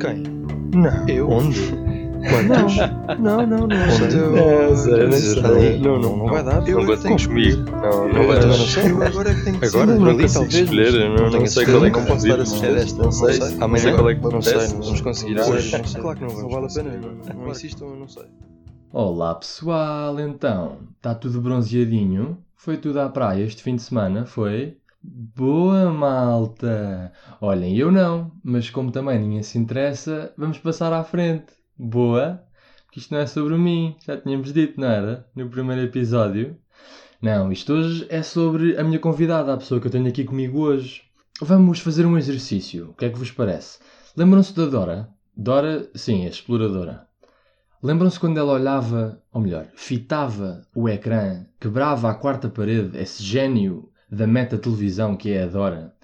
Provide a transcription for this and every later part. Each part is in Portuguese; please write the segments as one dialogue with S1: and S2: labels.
S1: Quem?
S2: Não.
S1: Eu?
S2: Onde?
S1: Quantos?
S2: Não, não, não.
S1: Onde?
S2: sei.
S1: Eu-
S2: Não, sei, não sei. Não, não, não vai dar.
S1: Eu
S2: Não
S1: agora tenho que escolher.
S2: Não, não vai
S1: agora
S2: dar.
S1: não.
S2: Eu agora é que tenho que
S1: Agora? Não consigo escolher, não- não sei qual é que
S2: não posso dar a certeza.
S1: não sei.
S2: Não sei.
S1: Não
S2: Amanhã
S1: qual é que
S2: não
S1: vamos
S2: sei. Vamos conseguir
S1: Hoje. Não.
S2: Claro que não
S1: Não
S2: vamos
S1: vale a pena.
S2: conseguir. Não insistam, eu não sei.
S3: Olá pessoal, então, está tudo bronzeadinho? Foi tudo à praia este fim de semana, foi? Boa malta! Olhem, eu não, mas como também ninguém se interessa, vamos passar à frente. Boa? Que isto não é sobre mim, já tínhamos dito, não era? No primeiro episódio. Não, isto hoje é sobre a minha convidada, a pessoa que eu tenho aqui comigo hoje. Vamos fazer um exercício, o que é que vos parece? Lembram-se da Dora? Dora, sim, a exploradora. Lembram-se quando ela olhava, ou melhor, fitava o ecrã, quebrava a quarta parede, esse gênio da meta-televisão que é a Dora,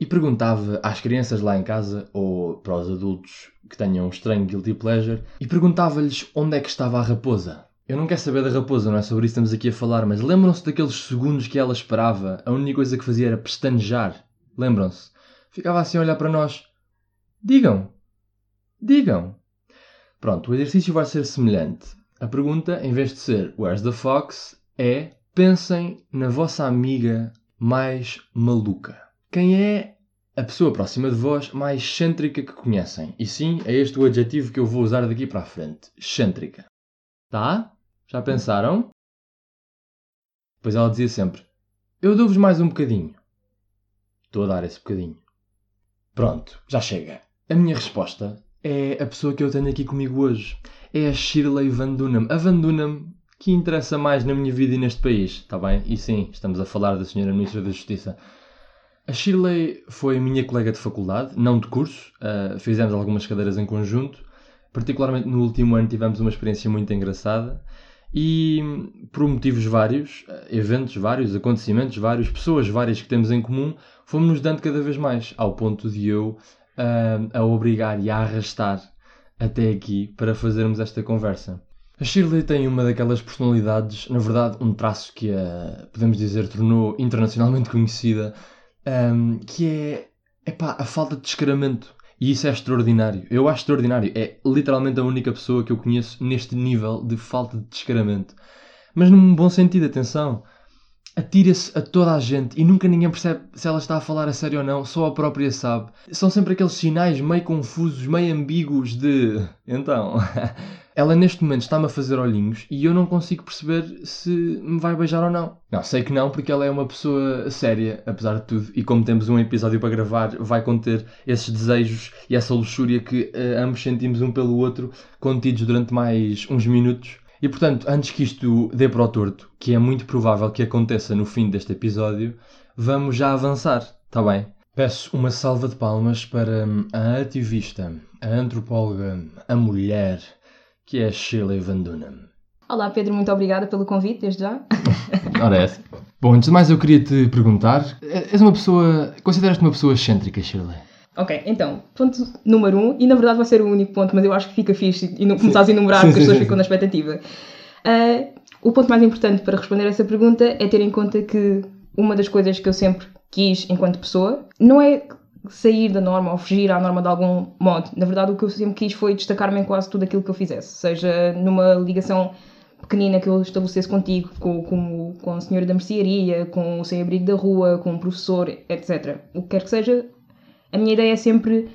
S3: e perguntava às crianças lá em casa, ou para os adultos que tenham um estranho guilty pleasure, e perguntava-lhes onde é que estava a raposa. Eu não quero saber da raposa, não é sobre isso que estamos aqui a falar, mas lembram-se daqueles segundos que ela esperava, a única coisa que fazia era pestanejar? Lembram-se? Ficava assim a olhar para nós. Digam! Digam! Pronto, o exercício vai ser semelhante. A pergunta, em vez de ser Where's the Fox, é pensem na vossa amiga mais maluca. Quem é a pessoa próxima de vós mais excêntrica que conhecem? E sim, é este o adjetivo que eu vou usar daqui para a frente. Excêntrica. Tá? Já pensaram? Pois ela dizia sempre: Eu dou-vos mais um bocadinho. Estou a dar esse bocadinho. Pronto, já chega. A minha resposta é a pessoa que eu tenho aqui comigo hoje. É a Shirley Van Dunham. A Van Dunham que interessa mais na minha vida e neste país, está bem? E sim, estamos a falar da Senhora Ministra da Justiça. A Shirley foi minha colega de faculdade, não de curso, ah, fizemos algumas cadeiras em conjunto, particularmente no último ano tivemos uma experiência muito engraçada e por motivos vários, ah, eventos vários, acontecimentos vários, pessoas várias que temos em comum, fomos-nos dando cada vez mais, ao ponto de eu ah, a obrigar e a arrastar até aqui para fazermos esta conversa. A Shirley tem uma daquelas personalidades, na verdade, um traço que a, podemos dizer, tornou internacionalmente conhecida, ahm, que é epá, a falta de descaramento. E isso é extraordinário. Eu acho extraordinário. É literalmente a única pessoa que eu conheço neste nível de falta de descaramento. Mas num bom sentido, atenção. Atira-se a toda a gente e nunca ninguém percebe se ela está a falar a sério ou não, só a própria sabe. São sempre aqueles sinais meio confusos, meio ambíguos de. Então. Ela neste momento está-me a fazer olhinhos e eu não consigo perceber se me vai beijar ou não. Não, sei que não, porque ela é uma pessoa séria, apesar de tudo, e como temos um episódio para gravar, vai conter esses desejos e essa luxúria que eh, ambos sentimos um pelo outro, contidos durante mais uns minutos. E portanto, antes que isto dê para o torto, que é muito provável que aconteça no fim deste episódio, vamos já avançar, está bem? Peço uma salva de palmas para hum, a ativista, a antropóloga, a mulher, que é Shirley Van Dunham.
S4: Olá Pedro, muito obrigada pelo convite, desde já.
S3: Ora é essa. Bom, antes de mais eu queria te perguntar, és uma pessoa, consideras-te uma pessoa excêntrica, Shirley?
S4: Ok, então, ponto número um, e na verdade vai ser o único ponto, mas eu acho que fica fixe e não começares a enumerar porque as pessoas ficam na expectativa. Ah, o ponto mais importante para responder essa pergunta é ter em conta que uma das coisas que eu sempre quis enquanto pessoa não é sair da norma ou fugir à norma de algum modo. Na verdade, o que eu sempre quis foi destacar-me em quase tudo aquilo que eu fizesse, seja numa ligação pequenina que eu estabelecesse contigo, com, com, com a senhora da mercearia, com o sem-abrigo da rua, com o professor, etc. O que quer que seja, a minha ideia é sempre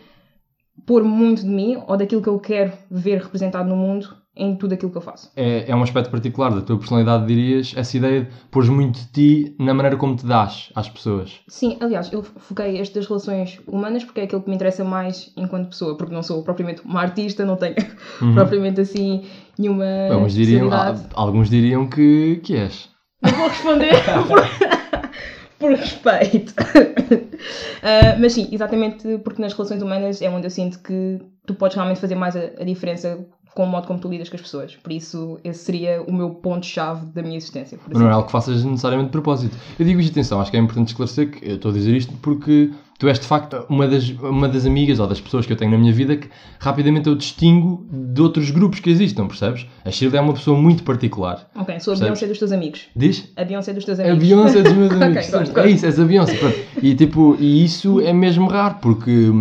S4: pôr muito de mim ou daquilo que eu quero ver representado no mundo em tudo aquilo que eu faço.
S3: É, é um aspecto particular da tua personalidade, dirias, essa ideia de pôres muito de ti na maneira como te dás às pessoas.
S4: Sim, aliás, eu foquei este das relações humanas porque é aquilo que me interessa mais enquanto pessoa, porque não sou propriamente uma artista, não tenho propriamente assim nenhuma.
S3: Bom, diriam, alguns diriam que, que és.
S4: Não vou responder por, respeito. Ah, mas sim, exatamente porque nas relações humanas é onde eu sinto que tu podes realmente fazer mais a, a diferença com o modo como tu lidas com as pessoas. Por isso, esse seria o meu ponto-chave da minha existência.
S3: Mas não é algo que faças necessariamente de propósito. Eu digo isto, atenção, acho que é importante esclarecer que eu estou a dizer isto porque tu és de facto uma das, uma das amigas ou das pessoas que eu tenho na minha vida que rapidamente eu distingo de outros grupos que existam, percebes? A Shirley é uma pessoa muito particular.
S4: Ok, sou a? Beyoncé dos teus amigos.
S3: Diz?
S4: A Beyoncé dos teus
S3: A
S4: amigos.
S3: Beyoncé dos meus amigos.
S4: gosto,
S3: é isso, és a Beyoncé. pronto. E, tipo, e isso é mesmo raro, porque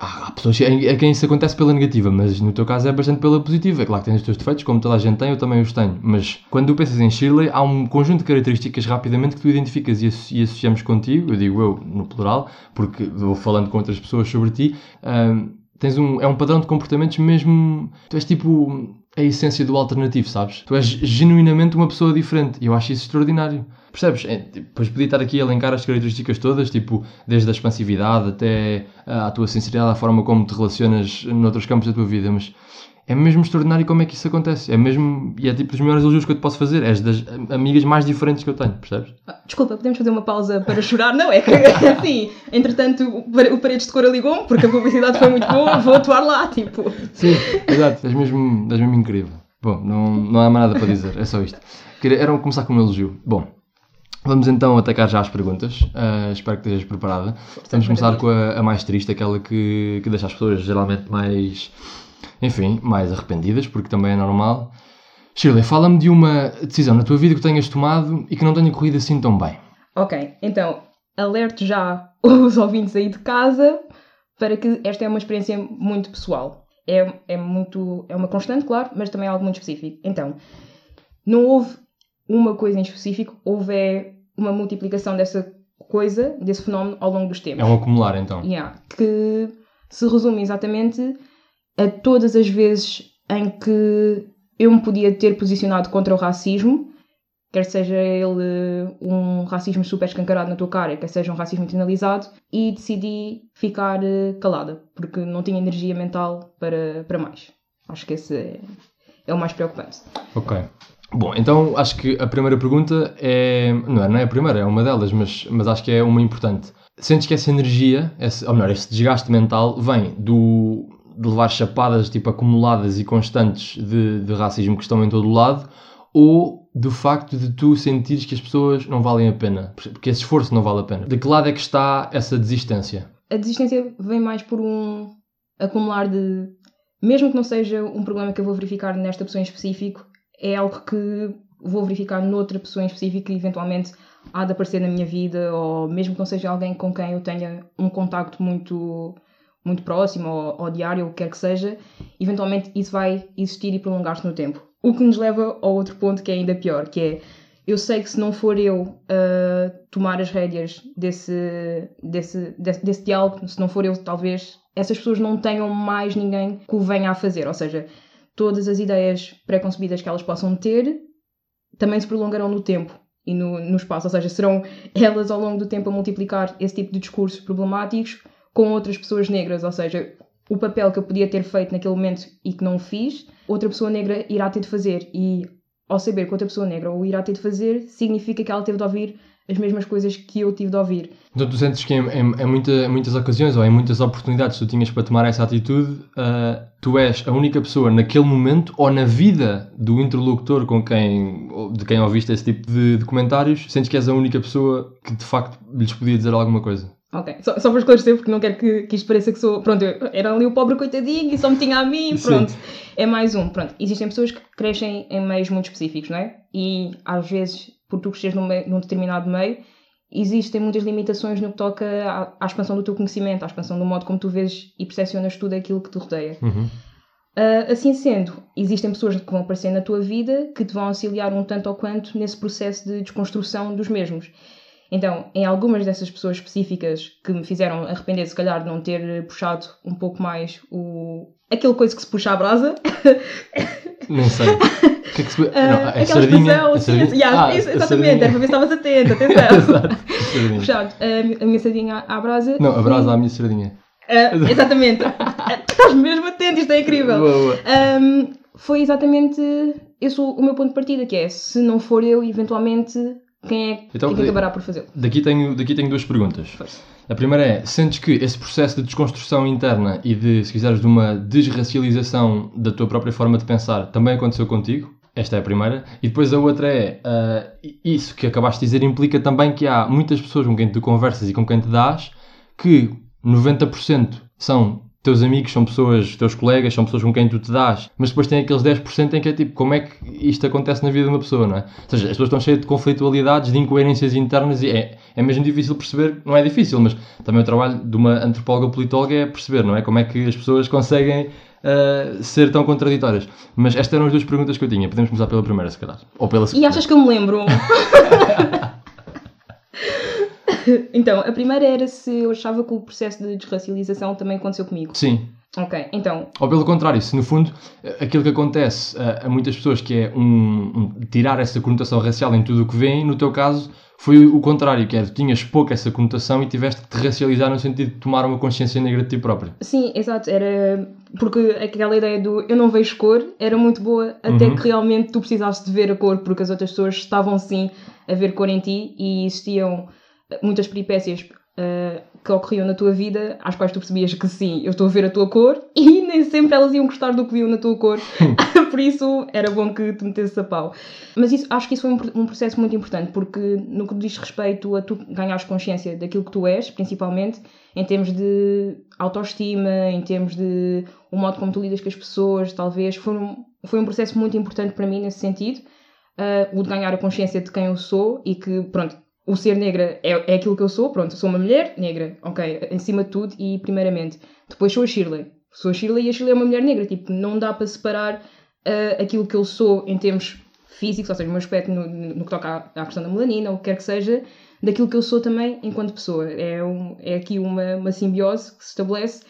S3: há pessoas a quem isso acontece pela negativa, mas no teu caso é bastante pela positiva. É claro que tens os teus defeitos, como toda a gente tem, eu também os tenho. Mas quando tu pensas em Shirley, há um conjunto de características rapidamente que tu identificas e, asso- associamos contigo, eu digo eu no plural, porque vou falando com outras pessoas sobre ti. hum, tens um, é um padrão de comportamentos mesmo. Tu és tipo a essência do alternativo, sabes? Tu és genuinamente uma pessoa diferente e eu acho isso extraordinário. Percebes? É, tipo, Depois podia estar aqui a elencar as características todas, tipo, desde a expansividade até ah, a tua sinceridade, a forma como te relacionas noutros campos da tua vida, mas é mesmo extraordinário como é que isso acontece. É mesmo, e é tipo dos melhores elogios que eu te posso fazer. És das amigas mais diferentes que eu tenho, percebes?
S4: Ah, Desculpa, podemos fazer uma pausa para chorar? Não, é que assim, entretanto o pare- o Paredes de Cora ligou-me porque a publicidade foi muito boa, vou atuar lá, tipo.
S3: Sim, exato. És mesmo, és mesmo incrível. Bom, não, não há mais nada para dizer, é só isto. Era começar com um elogio. Bom, vamos então atacar já as perguntas. Ah, espero que estejas preparada. Vamos começar com a, a mais triste, aquela que, que deixa as pessoas geralmente mais, enfim, mais arrependidas, porque também é normal. Shirley, fala-me de uma decisão na tua vida que tenhas tomado e que não tenha corrido assim tão bem.
S4: Ok, então, alerto já os ouvintes aí de casa para que esta é uma experiência muito pessoal. É, é muito, é uma constante, claro, mas também é algo muito específico. Então, não houve uma coisa em específico, houve é, uma multiplicação dessa coisa, desse fenómeno ao longo dos tempos.
S3: É um acumular, então.
S4: Yeah, que se resume exatamente a todas as vezes em que eu me podia ter posicionado contra o racismo, quer seja ele um racismo super escancarado na tua cara, quer seja um racismo internalizado, e decidi ficar eh, calada, porque não tinha energia mental para, para mais. Acho que esse é, é o mais preocupante.
S3: Ok. Bom, então acho que a primeira pergunta é. Não é, não é a primeira, é uma delas, mas, mas acho que é uma importante. Sentes que essa energia, esse, ou melhor, esse desgaste mental, vem do, de levar chapadas tipo acumuladas e constantes de, de racismo que estão em todo o lado, ou do facto de tu sentires que as pessoas não valem a pena, porque esse esforço não vale a pena? De que lado é que está essa desistência?
S4: a desistência vem mais por um acumular de. Mesmo que não seja um problema que eu vou verificar nesta pessoa em específico, é algo que vou verificar noutra pessoa em específico e eventualmente há de aparecer na minha vida, ou mesmo que não seja alguém com quem eu tenha um contacto muito, muito próximo ou, ou diário, ou o que quer que seja, eventualmente isso vai existir e prolongar-se no tempo. O que nos leva ao outro ponto que é ainda pior, que é eu sei que se não for eu a tomar as rédeas desse, desse, desse, desse diálogo, se não for eu, talvez essas pessoas não tenham mais ninguém que o venha a fazer. Ou seja, todas as ideias pré-concebidas que elas possam ter também se prolongarão no tempo e no, no espaço. Ou seja, serão elas ao longo do tempo a multiplicar esse tipo de discursos problemáticos com outras pessoas negras. Ou seja, o papel que eu podia ter feito naquele momento e que não fiz, outra pessoa negra irá ter de fazer. E ao saber que outra pessoa negra o irá ter de fazer, significa que ela teve de ouvir as mesmas coisas que eu tive de ouvir.
S3: Então tu sentes que em, em, em muita- muitas ocasiões ou em muitas oportunidades tu tinhas para tomar essa atitude, ah, tu és a única pessoa naquele momento ou na vida do interlocutor com quem, de quem ouviste esse tipo de, de comentários, sentes que és a única pessoa que de facto lhes podia dizer alguma coisa.
S4: Ok, só, só para esclarecer, porque não quero que, que isto pareça que sou. Pronto, eu era ali o pobre coitadinho e só me tinha a mim,
S3: Sim.
S4: pronto. É mais um. Pronto, existem pessoas que crescem em meios muito específicos, não é? E às vezes, por tu cresceres num, meio- num determinado meio, existem muitas limitações no que toca à, à expansão do teu conhecimento, à expansão do modo como tu vês e percepcionas tudo aquilo que te rodeia.
S3: Uhum.
S4: Ah, assim sendo, existem pessoas que vão aparecer na tua vida que te vão auxiliar um tanto ou quanto nesse processo de desconstrução dos mesmos. Então, em algumas dessas pessoas específicas que me fizeram arrepender, se calhar, de não ter puxado um pouco mais o. aquele coisa que se puxa à brasa,
S3: Nem sei. Que é que se...
S4: ah,
S3: não, é sardinha?
S4: expressão,
S3: É
S4: sim,
S3: sardinha?
S4: yeah,
S3: Ah,
S4: isso,
S3: a
S4: exatamente, era para ver se estavas atento, atenção.
S3: Exato.
S4: Puxado, a, mi- a minha sardinha à, brasa.
S3: Não, a brasa à minha sardinha.
S4: Ah, exatamente. Ah, Estás mesmo atento, isto é incrível.
S3: Boa, boa.
S4: Um, foi exatamente esse o, o meu ponto de partida, que é se não for eu, eventualmente, quem é,
S3: Então,
S4: quem que acabará por fazê-lo?
S3: Daqui tenho, daqui tenho duas perguntas.
S4: Força.
S3: A primeira é, sentes que esse processo de desconstrução interna e de, se quiseres, de uma desracialização da tua própria forma de pensar também aconteceu contigo? Esta é a primeira. E depois a outra é, uh, isso que acabaste de dizer implica também que há muitas pessoas com quem tu conversas e com quem te dás que 90% são teus amigos, são pessoas, teus colegas, são pessoas com quem tu te dás, mas depois tem aqueles 10% em que é tipo, como é que isto acontece na vida de uma pessoa, não é? Ou seja, as pessoas estão cheias de conflitualidades, de incoerências internas e é, é mesmo difícil perceber, não é difícil, mas também o trabalho de uma antropóloga politóloga é perceber, não é? Como é que as pessoas conseguem uh, ser tão contraditórias. Mas estas eram as duas perguntas que eu tinha. Podemos começar pela primeira, se calhar. Ou pela segunda.
S4: E achas que eu me lembro? então, a primeira era se eu achava que o processo de desracialização também aconteceu comigo.
S3: Sim.
S4: Ok, então.
S3: Ou pelo contrário, se no fundo aquilo que acontece a, a muitas pessoas que é um, um, tirar essa conotação racial em tudo o que vem, no teu caso foi o contrário, que é tu tinhas pouco essa conotação e tiveste que te racializar no sentido de tomar uma consciência negra de ti próprio.
S4: Sim, exato. Era porque aquela ideia do eu não vejo cor era muito boa até uhum. que realmente tu precisasses de ver a cor, porque as outras pessoas estavam sim a ver cor em ti e existiam muitas peripécias uh, que ocorriam na tua vida, às quais tu percebias que sim, eu estou a ver a tua cor, e nem sempre elas iam gostar do que viam na tua cor, por isso era bom que te metesses a pau. Mas isso, acho que isso foi um, um, processo muito importante, porque no que diz respeito a tu ganhares consciência daquilo que tu és, principalmente, em termos de autoestima, em termos de o modo como tu lidas com as pessoas, talvez, foi um, foi um processo muito importante para mim nesse sentido, uh, o de ganhar a consciência de quem eu sou e que, pronto, o ser negra é, é aquilo que eu sou, pronto, sou uma mulher negra, ok, em cima de tudo e primeiramente. Depois sou a Shirley. Sou a Shirley e a Shirley é uma mulher negra, tipo, não dá para separar uh, aquilo que eu sou em termos físicos, ou seja, o meu aspecto no, no que toca à, à, questão da melanina, ou o que quer que seja, daquilo que eu sou também enquanto pessoa. É, um, é aqui uma, uma simbiose que se estabelece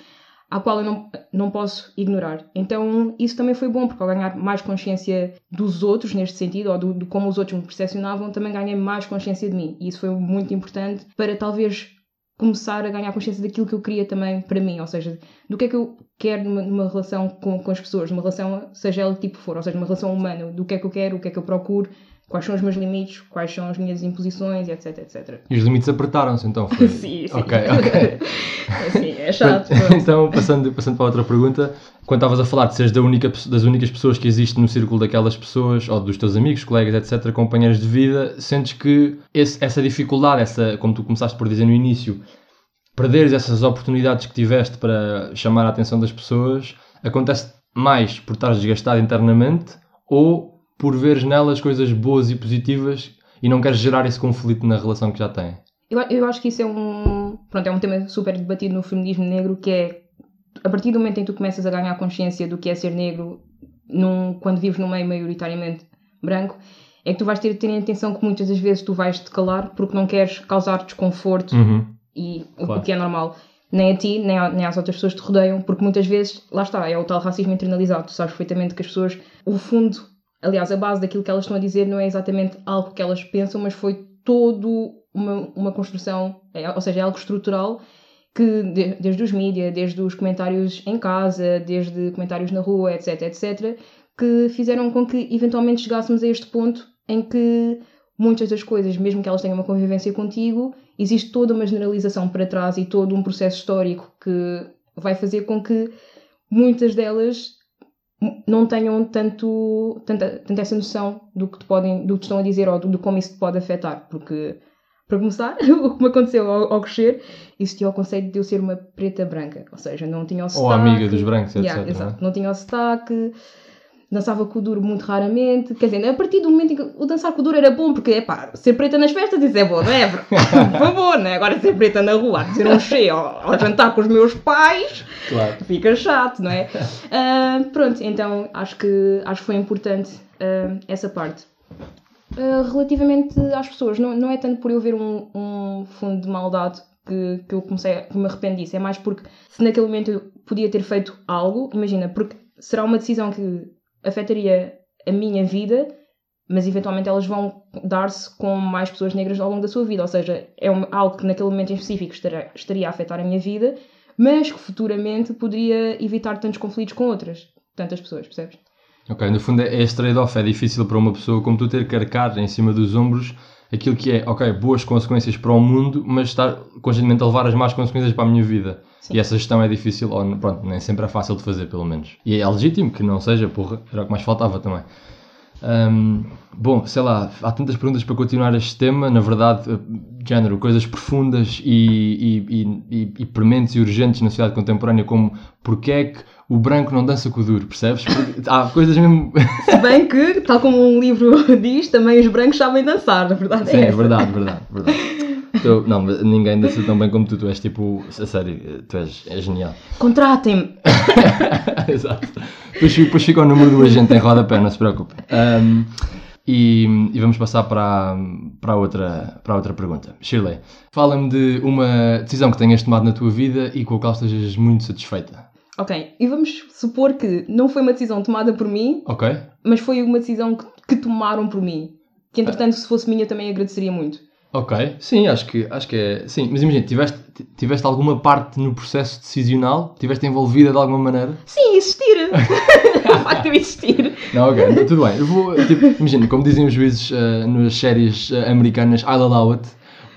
S4: à qual eu não, não posso ignorar. Então, isso também foi bom, porque ao ganhar mais consciência dos outros, neste sentido, ou do, de como os outros me percepcionavam, também ganhei mais consciência de mim. E isso foi muito importante para talvez começar a ganhar consciência daquilo que eu queria também para mim, ou seja, do que é que eu quero numa, numa relação com, com as pessoas, numa relação, seja ela tipo for, ou seja, numa relação humana, do que é que eu quero, o que é que eu procuro, quais são os meus limites, quais são as minhas imposições, etc, etc.
S3: E os limites apertaram-se então? Foi...
S4: sim, sim.
S3: Ok, ok.
S4: sim, é chato.
S3: então, passando, passando para outra pergunta, quando estavas a falar de seres da única, das únicas pessoas que existem no círculo daquelas pessoas, ou dos teus amigos, colegas, etc., companheiros de vida, sentes que esse, essa dificuldade, essa, como tu começaste por dizer no início, perderes essas oportunidades que tiveste para chamar a atenção das pessoas, acontece mais por estar desgastado internamente ou por veres nelas coisas boas e positivas e não queres gerar esse conflito na relação que já têm.
S4: Eu, eu acho que isso é um, pronto, é um tema super debatido no feminismo negro, que é a partir do momento em que tu começas a ganhar consciência do que é ser negro, num, quando vives num meio maioritariamente branco, é que tu vais ter, ter a intenção que muitas das vezes tu vais te calar porque não queres causar desconforto
S3: uhum.
S4: e claro. o que é normal nem a ti, nem, a, nem às outras pessoas que te rodeiam, porque muitas vezes, lá está, é o tal racismo internalizado. Tu sabes perfeitamente que as pessoas, o fundo Aliás, a base daquilo que elas estão a dizer não é exatamente algo que elas pensam, mas foi todo uma, uma construção, é, ou seja, é algo estrutural que de, desde os mídias, desde os comentários em casa, desde comentários na rua, etc, etc, que fizeram com que eventualmente chegássemos a este ponto em que muitas das coisas, mesmo que elas tenham uma convivência contigo, existe toda uma generalização para trás e todo um processo histórico que vai fazer com que muitas delas não tenham tanto, tanta, tanta essa noção do que, te podem, do que estão a dizer ou de como isso te pode afetar, porque para começar, o que me aconteceu ao, ao, crescer, existia o conceito de eu ser uma preta branca, ou seja, não tinha o sotaque.
S3: Ou amiga dos brancos, etc.
S4: Yeah, exato, não, é? não tinha o sotaque, dançava com o duro muito raramente. Quer dizer, a partir do momento em que o dançar com o duro era bom, porque é pá, ser preta nas festas, isso é bom, não é? Por favor, né? Agora ser preta na rua, dizer um cheio ao, ao jantar com os meus pais,
S3: claro.
S4: fica chato, não é? Uh, pronto, então acho que, acho que foi importante uh, essa parte. Uh, relativamente às pessoas, não, não é tanto por eu ver um, um fundo de maldade que, que eu comecei, que me arrependi disso, é mais porque se naquele momento eu podia ter feito algo, imagina, porque será uma decisão que afetaria a minha vida, mas eventualmente elas vão dar-se com mais pessoas negras ao longo da sua vida. Ou seja, é um, algo que naquele momento em específico estaria, a afetar a minha vida, mas que futuramente poderia evitar tantos conflitos com outras, tantas pessoas, percebes?
S3: Ok, no fundo é este trade-off, é difícil para uma pessoa como tu ter que arcar em cima dos ombros aquilo que é, ok, boas consequências para o mundo, mas estar constantemente a levar as más consequências para a minha vida.
S4: Sim.
S3: E essa gestão é difícil, ou pronto, nem sempre é fácil de fazer, pelo menos. E é legítimo que não seja, porra, era o que mais faltava também. Hum, bom, sei lá, há tantas perguntas para continuar este tema, na verdade, eh, género, coisas profundas e, e, e, e, e prementes e urgentes na sociedade contemporânea, como porque é que o branco não dança com o duro, percebes? Porque há coisas mesmo.
S4: Se bem que, tal como um livro diz, também os brancos sabem dançar, na verdade é
S3: Sim, é verdade, verdade, verdade. Tu- não, mas ninguém dança tão bem como tu, tu és tipo, a sério, tu és, és genial.
S4: Contratem-me.
S3: Exato. Depois, depois fica o número do agente em rodapé, não se preocupe. Um, e, e vamos passar para, para, outra, para a outra pergunta. Shirley, fala-me de uma decisão que tenhas tomado na tua vida e com a qual estejas muito satisfeita.
S4: Ok, e vamos supor que não foi uma decisão tomada por mim,
S3: Ok?
S4: mas foi uma decisão que, que tomaram por mim. Que entretanto, se fosse minha, também agradeceria muito.
S3: Ok. Sim, acho que, acho que é. Sim, mas imagina, tiveste, tiveste alguma parte no processo decisional? Tiveste envolvida de alguma maneira?
S4: Sim, existir! o facto de eu existir.
S3: Não, ok, então tudo bem. Eu vou, tipo, imagina, como dizem os juízes eh, nas séries eh, americanas, I'll allow it.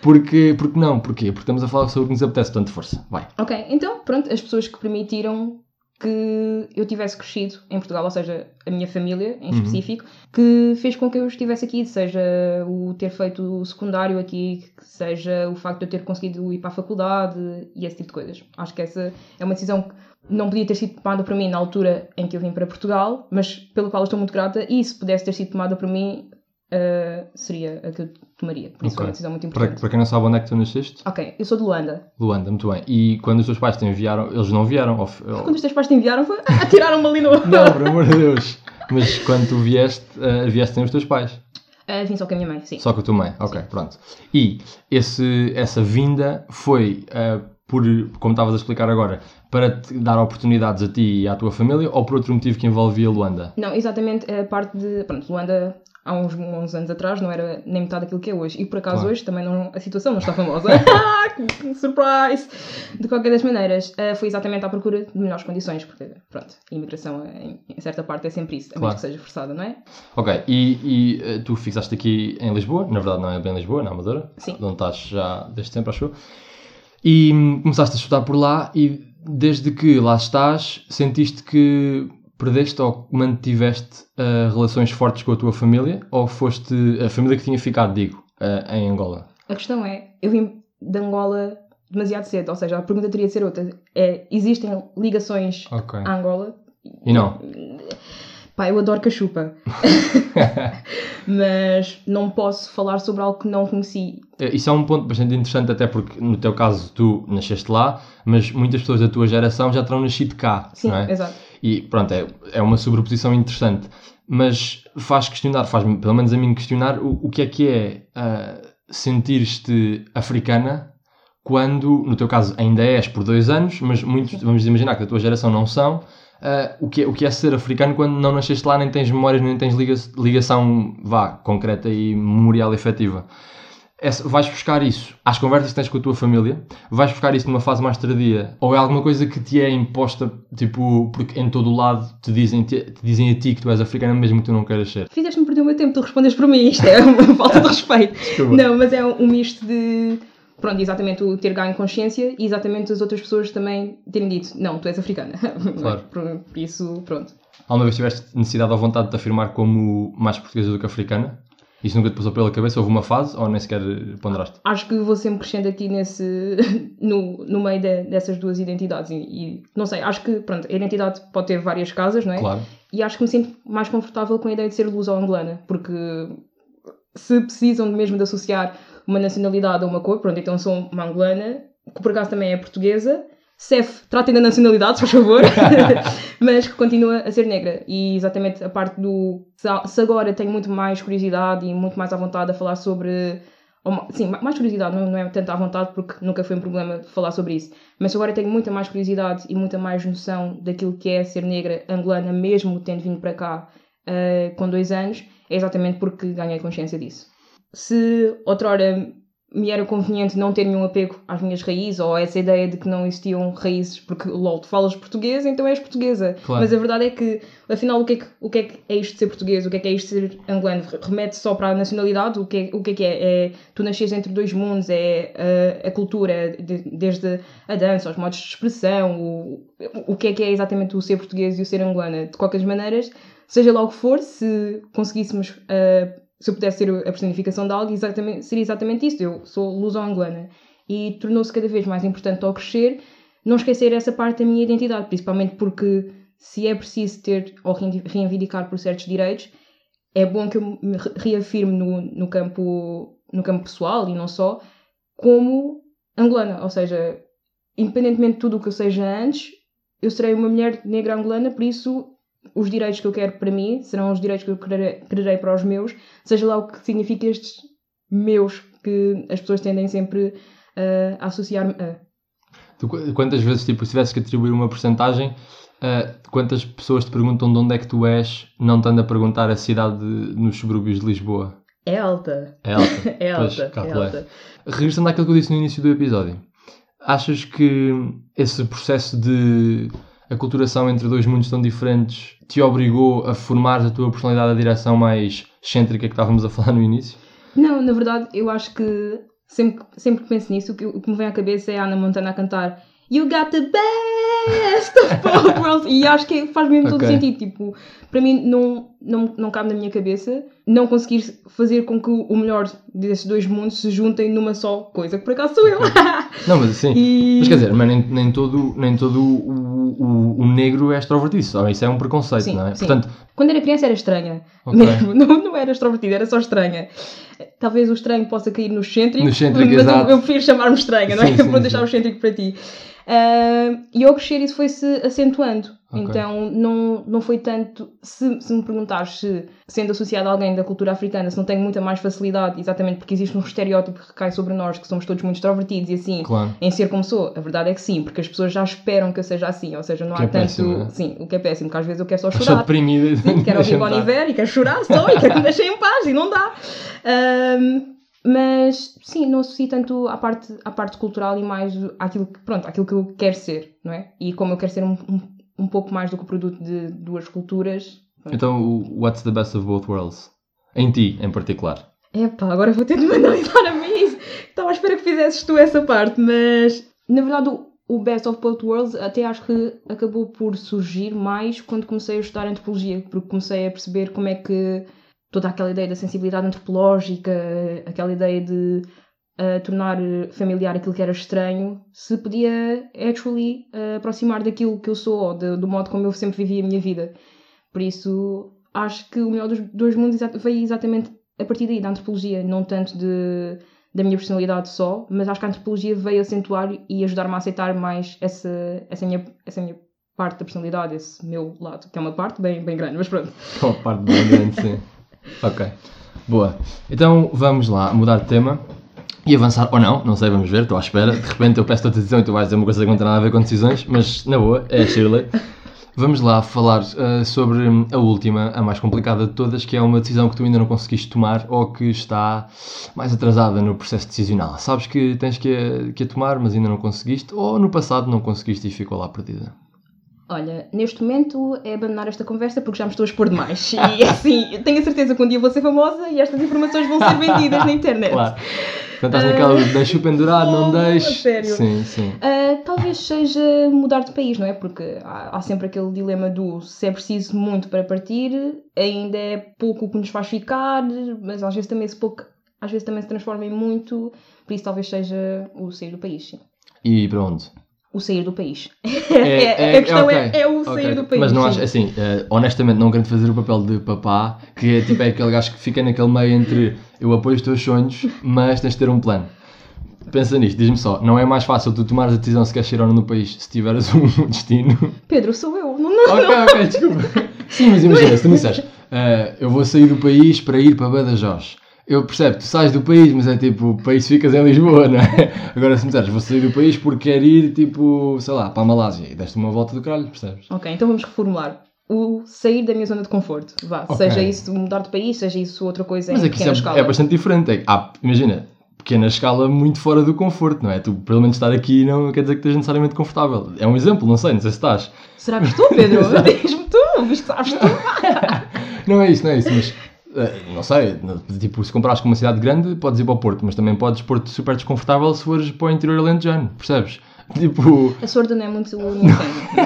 S3: Porque, porque não? Porquê? Porque estamos a falar sobre o que nos apetece, portanto, força. Vai.
S4: Ok, então, pronto, as pessoas que permitiram que eu tivesse crescido em Portugal, ou seja, a minha família em
S3: Uhum.
S4: específico, que fez com que eu estivesse aqui, seja o ter feito o secundário aqui, seja o facto de eu ter conseguido ir para a faculdade e esse tipo de coisas. Acho que essa é uma decisão que não podia ter sido tomada por mim na altura em que eu vim para Portugal, mas pelo qual estou muito grata, e se pudesse ter sido tomada por mim, eh, seria a que eu tomaria. Por isso foi
S3: Ok.
S4: uma decisão muito
S3: Para,
S4: importante.
S3: para quem não sabe onde é que tu nasceste,
S4: Ok, eu sou de Luanda.
S3: Luanda, muito bem. E quando os teus pais te enviaram, eles não vieram? Ou,
S4: Quando os teus pais te enviaram, foi atiraram-me ali no.
S3: Não, por amor de Deus. Mas quando tu vieste, eh, vieste sem os teus pais.
S4: Ah, vim só com a minha mãe, sim.
S3: Só com a tua mãe, ok, pronto. E esse, essa vinda foi eh, por, como estavas a explicar agora, para te dar oportunidades a ti e à tua família ou por outro motivo que envolvia Luanda?
S4: Não, exatamente a parte de. Pronto, Luanda há uns, uns anos atrás não era nem metade daquilo que é hoje. E por acaso
S3: Claro.
S4: hoje também não, a situação não está famosa. Surprise! De qualquer das maneiras, ah, foi exatamente à procura de melhores condições, porque, pronto, a imigração em, em certa parte é sempre isso, a
S3: Claro.
S4: menos que seja forçada, não é?
S3: Ok, e, e, eh, tu fixaste aqui em Lisboa, na verdade não é bem Lisboa, na Amadora,
S4: Sim.
S3: onde estás já desde sempre, acho eu. E começaste a estudar por lá e desde que lá estás, sentiste que perdeste ou mantiveste eh, relações fortes com a tua família ou foste a família que tinha ficado, digo, eh, em Angola?
S4: A questão é, eu vim de Angola demasiado cedo, ou seja, a pergunta teria de ser outra. É, existem ligações
S3: Ok.
S4: a Angola?
S3: E não?
S4: Pá, eu adoro cachupa. Mas não posso falar sobre algo que não conheci.
S3: Eh, Isso é um ponto bastante interessante, até porque no teu caso tu nasceste lá, mas muitas pessoas da tua geração já terão nascido cá,
S4: Sim,
S3: não é?
S4: exato.
S3: E pronto, é, é uma sobreposição interessante. Mas faz questionar, faz pelo menos a mim questionar o, o que é que é ah, sentir-te africana quando, no teu caso, ainda és por dois anos, mas muitos, vamos imaginar que da tua geração não são. Ah, o, que é, o que é ser africano quando não nasceste lá, nem tens memórias, nem tens liga, ligação, vá, concreta e memorial efetiva. Essa- vais buscar isso às conversas que tens com a tua família? Vais buscar isso numa fase mais tardia? Ou é alguma coisa que te é imposta, tipo, porque em todo o lado te dizem, te, te dizem a ti que tu és africana mesmo que tu não queiras ser?
S4: Fizeste-me perder o meu tempo, tu respondes por mim. Isto é uma falta de respeito.
S3: Desculpa.
S4: Não, mas é um misto de. Pronto, exatamente o ter ganho consciência e exatamente as outras pessoas também terem dito: não, tu és africana.
S3: Claro.
S4: por, por isso, pronto.
S3: Alguma vez tiveste necessidade ou vontade de te afirmar como mais portuguesa do que africana? Isso nunca te passou pela cabeça? Houve uma fase ou nem sequer ponderaste?
S4: Acho que vou sempre crescendo aqui nesse. no, no meio de- dessas duas identidades. E, e não sei, acho que, pronto, a identidade pode ter várias casas, não é?
S3: Claro.
S4: E acho que me sinto mais confortável com a ideia de ser luso-angolana, porque se precisam mesmo de associar uma nacionalidade a uma cor, pronto, então sou uma angolana, que por acaso também é portuguesa. CEF, tratem da nacionalidade, faz favor, mas que continua a ser negra. E exatamente a parte do. Se agora tenho muito mais curiosidade e muito mais à vontade a falar sobre. Sim, ma- mais curiosidade, não, é tanto à vontade porque nunca foi um problema falar sobre isso. Mas se agora tenho muita mais curiosidade e muita mais noção daquilo que é ser negra angolana, mesmo tendo vindo para cá eh, com dois anos, é exatamente porque ganhei consciência disso. Se outrora me era conveniente não ter nenhum apego às minhas raízes ou a essa ideia de que não existiam raízes, porque lol, tu falas português, então és portuguesa.
S3: Claro.
S4: Mas a verdade é que, afinal, o que é que, o que é que é isto de ser português? O que é que é isto de ser angolano? Remete só para a nacionalidade? O que é, o que, é, que é? é? Tu nasces entre dois mundos, é a, a cultura, de- desde a dança, os modos de expressão, o, o que é que é exatamente o ser português e o ser angolana. De qualquer maneira, seja lá o que for, se conseguíssemos, ah, se eu pudesse ser a personificação de algo, exatamente, seria exatamente isso. Eu sou luso-angolana e tornou-se cada vez mais importante ao crescer não esquecer essa parte da minha identidade, principalmente porque se é preciso ter ou reivindicar por certos direitos, é bom que eu me re- reafirme no, no, campo, no campo pessoal e não só, como angolana. Ou seja, independentemente de tudo o que eu seja antes, eu serei uma mulher negra angolana, por isso os direitos que eu quero para mim serão os direitos que eu quererei, quererei para os meus, seja lá o que significa estes meus que as pessoas tendem sempre ah, a associar-me a.
S3: Tu, qu- quantas vezes, tipo, se tivesse que atribuir uma porcentagem, ah, quantas pessoas te perguntam de onde é que tu és, não estando a perguntar a cidade de- nos subúrbios de Lisboa?
S4: É alta.
S3: É alta.
S4: É
S3: Pois,
S4: alta. é alta.
S3: Regressando àquilo que eu disse no início do episódio, achas que esse processo de aculturação entre dois mundos tão diferentes te obrigou a formar a tua personalidade a direção mais excêntrica que estávamos a falar no início?
S4: Não, na verdade, eu acho que sempre, sempre que penso nisso, o que, o que me vem à cabeça é a Ana Montana a cantar You got the best of both worlds. E acho que faz mesmo todo
S3: Ok.
S4: sentido. Tipo, para mim, não, não, não cabe na minha cabeça não conseguir fazer com que o melhor desses dois mundos se juntem numa só coisa, que por acaso sou eu.
S3: Não, mas assim.
S4: e...
S3: Mas quer dizer, mas nem, nem todo, nem todo o, o, o negro é extrovertido, isso é um preconceito,
S4: Sim,
S3: não é?
S4: sim.
S3: Portanto,
S4: Quando era criança era estranha.
S3: Ok.
S4: Mesmo. Não, não era extrovertida, era só estranha. Talvez o estranho possa cair no excêntrico.
S3: No
S4: mas eu-
S3: exato.
S4: eu, prefiro chamar-me estranha, não é?
S3: Sim,
S4: Para deixar o excêntrico para ti. Ah, e ao crescer isso foi-se acentuando.
S3: Ok.
S4: Então não, não foi tanto. Se, se me perguntares se, sendo associado a alguém da cultura africana, se não tenho muita mais facilidade, exatamente porque existe um estereótipo que recai sobre nós, que somos todos muito extrovertidos e assim,
S3: claro.
S4: em ser como sou, a verdade é que sim, porque as pessoas já esperam que eu seja assim, ou seja, não
S3: Que
S4: há
S3: é
S4: tanto.
S3: péssimo, é?
S4: Sim, o que é péssimo, porque às vezes eu quero só chorar.
S3: deprimida.
S4: Sim, quero ouvir Bon. Iver e quero chorar só e quero que me deixem em paz e não dá. Ahm, mas sim, não associo tanto à parte, à parte cultural e mais àquilo que, pronto, àquilo que eu quero ser, não é? E como eu quero ser um, um, um pouco mais do que o produto de duas culturas.
S3: Então, o what's the best of both worlds? Em ti, em particular.
S4: Epá, agora vou ter de me analisar a mim. Estava à espera que fizesses tu essa parte, mas na verdade o Best of Both Worlds até acho que acabou por surgir mais quando comecei a estudar antropologia, porque comecei a perceber como é que toda aquela ideia da sensibilidade antropológica, aquela ideia de uh, tornar familiar aquilo que era estranho, se podia actually uh, aproximar daquilo que eu sou, ou do modo como eu sempre vivi a minha vida. Por isso, acho que o melhor dos dois mundos veio exatamente a partir daí, da antropologia, não tanto de, da minha personalidade só, mas acho que a antropologia veio acentuar e ajudar-me a aceitar mais essa, essa, minha, essa minha parte da personalidade, esse meu lado, que é uma parte bem, bem grande, mas pronto.
S3: Com a parte bem grande, sim. Ok. Boa. Então, vamos lá mudar de tema. E avançar, ou não, não sei, vamos ver, estou à espera. De repente eu peço a decisão e tu vais dizer uma coisa que não tem nada a ver com decisões, mas na boa, é a Shirley. Vamos lá falar uh, sobre a última, a mais complicada de todas, que é uma decisão que tu ainda não conseguiste tomar ou que está mais atrasada no processo decisional. Sabes que tens que a, que a tomar, mas ainda não conseguiste, ou no passado não conseguiste e ficou lá perdida.
S4: Olha, neste momento é abandonar esta conversa porque já me estou a expor demais. E assim, tenho a certeza que um dia vou ser famosa e estas informações vão ser vendidas na internet.
S3: Claro. Portanto, estás naquela de deixo pendurado, não deixo.
S4: a sério?
S3: Sim, sim.
S4: Ah, talvez seja mudar de país, não é? Porque há, há sempre aquele dilema do se é preciso muito para partir, ainda é pouco o que nos faz ficar, mas às vezes também se pouco, às vezes também se transforma em muito, por isso talvez seja o sair do país, sim.
S3: E para onde?
S4: O sair do país.
S3: É,
S4: a questão é,
S3: ok,
S4: é o sair do país.
S3: Mas não acho, assim, eh, honestamente, não querendo fazer o papel de papá, que é tipo é aquele gajo que fica naquele meio entre eu apoio os teus sonhos, mas tens de ter um plano. Pensa nisto, diz-me só, não é mais fácil tu tomares a decisão se queres ir ou não no país se tiveres um destino?
S4: Pedro, sou eu. Não, não,
S3: ok, ok, desculpa. Sim, mas imagina, se tu me disseres, eh, eu vou sair do país para ir para Badajoz. Eu percebo, tu sais do país, mas é tipo, o país ficas em Lisboa, não é? Agora se me disseres, vou sair do país porque quero ir, tipo, sei lá, para a Malásia e deste uma volta do caralho, percebes?
S4: Ok, então vamos reformular. O sair da minha zona de conforto. Vá,
S3: Ok.
S4: seja isso mudar de país, seja isso outra coisa
S3: Mas
S4: em
S3: é que
S4: pequena
S3: isso
S4: escala.
S3: é, é bastante diferente. É, ah, imagina, pequena escala muito fora do conforto, não é? Tu, pelo menos, estar aqui não quer dizer que estejas necessariamente confortável. É um exemplo, não sei, não sei se estás.
S4: Será que estou, Pedro? Diz-me tu, que sabes tu.
S3: Não é isso, não é isso, mas não sei, tipo, se comprares com uma cidade grande, podes ir para o Porto, mas também podes pôr-te super desconfortável se fores para o interior alentejano, percebes? Tipo,
S4: A sorte não é muito minha